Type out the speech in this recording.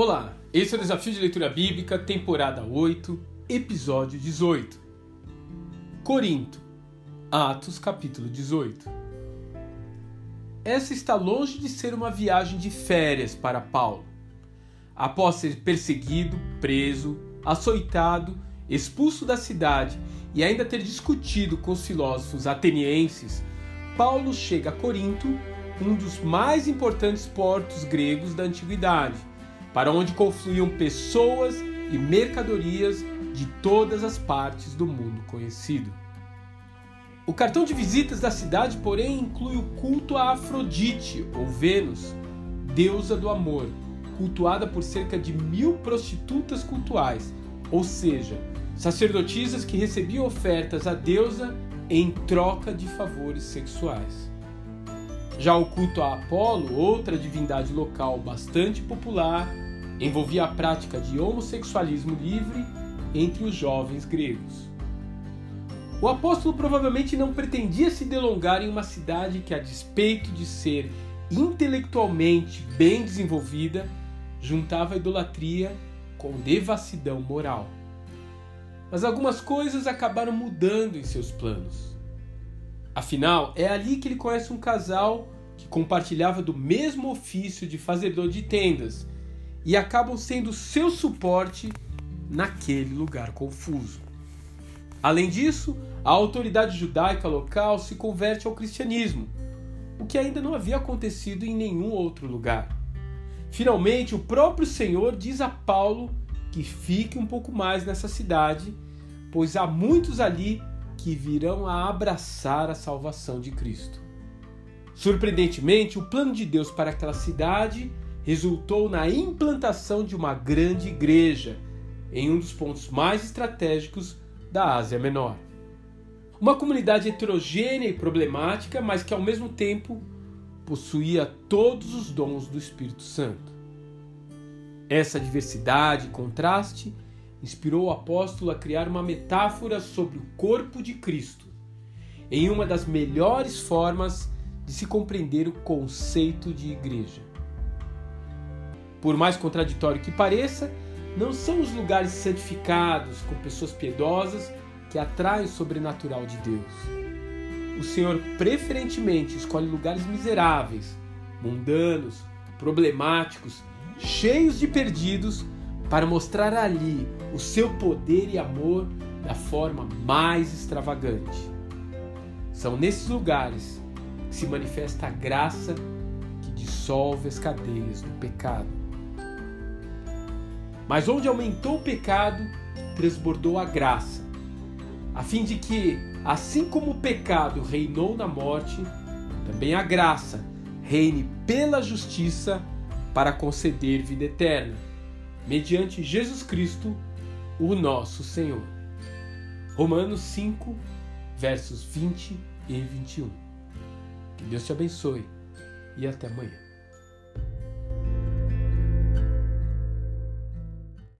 Olá, esse é o Desafio de Leitura Bíblica, temporada 8, episódio 18. Corinto, Atos, capítulo 18. Essa está longe de ser uma viagem de férias para Paulo. Após ser perseguido, preso, açoitado, expulso da cidade e ainda ter discutido com os filósofos atenienses, Paulo chega a Corinto, um dos mais importantes portos gregos da antiguidade, para onde confluíam pessoas e mercadorias de todas as partes do mundo conhecido. O cartão de visitas da cidade, porém, inclui o culto a Afrodite, ou Vênus, deusa do amor, cultuada por cerca de mil prostitutas cultuais, ou seja, sacerdotisas que recebiam ofertas à deusa em troca de favores sexuais. Já o culto a Apolo, outra divindade local bastante popular, envolvia a prática de homossexualismo livre entre os jovens gregos. O apóstolo provavelmente não pretendia se delongar em uma cidade que, a despeito de ser intelectualmente bem desenvolvida, juntava idolatria com devassidão moral. Mas algumas coisas acabaram mudando em seus planos. Afinal, é ali que ele conhece um casal que compartilhava do mesmo ofício de fazedor de tendas e acabam sendo seu suporte naquele lugar confuso. Além disso, a autoridade judaica local se converte ao cristianismo, o que ainda não havia acontecido em nenhum outro lugar. Finalmente, o próprio Senhor diz a Paulo que fique um pouco mais nessa cidade, pois há muitos ali que virão a abraçar a salvação de Cristo. Surpreendentemente, o plano de Deus para aquela cidade resultou na implantação de uma grande igreja em um dos pontos mais estratégicos da Ásia Menor. Uma comunidade heterogênea e problemática, mas que ao mesmo tempo possuía todos os dons do Espírito Santo. Essa diversidade e contraste inspirou o apóstolo a criar uma metáfora sobre o corpo de Cristo, em uma das melhores formas de se compreender o conceito de igreja. Por mais contraditório que pareça, não são os lugares santificados com pessoas piedosas que atraem o sobrenatural de Deus. O Senhor preferentemente escolhe lugares miseráveis, mundanos, problemáticos, cheios de perdidos, para mostrar ali o seu poder e amor da forma mais extravagante. São nesses lugares que se manifesta a graça que dissolve as cadeias do pecado. Mas onde aumentou o pecado, transbordou a graça, a fim de que, assim como o pecado reinou na morte, também a graça reine pela justiça para conceder vida eterna, mediante Jesus Cristo, o nosso Senhor. Romanos 5, versos 20 e 21. Que Deus te abençoe e até amanhã.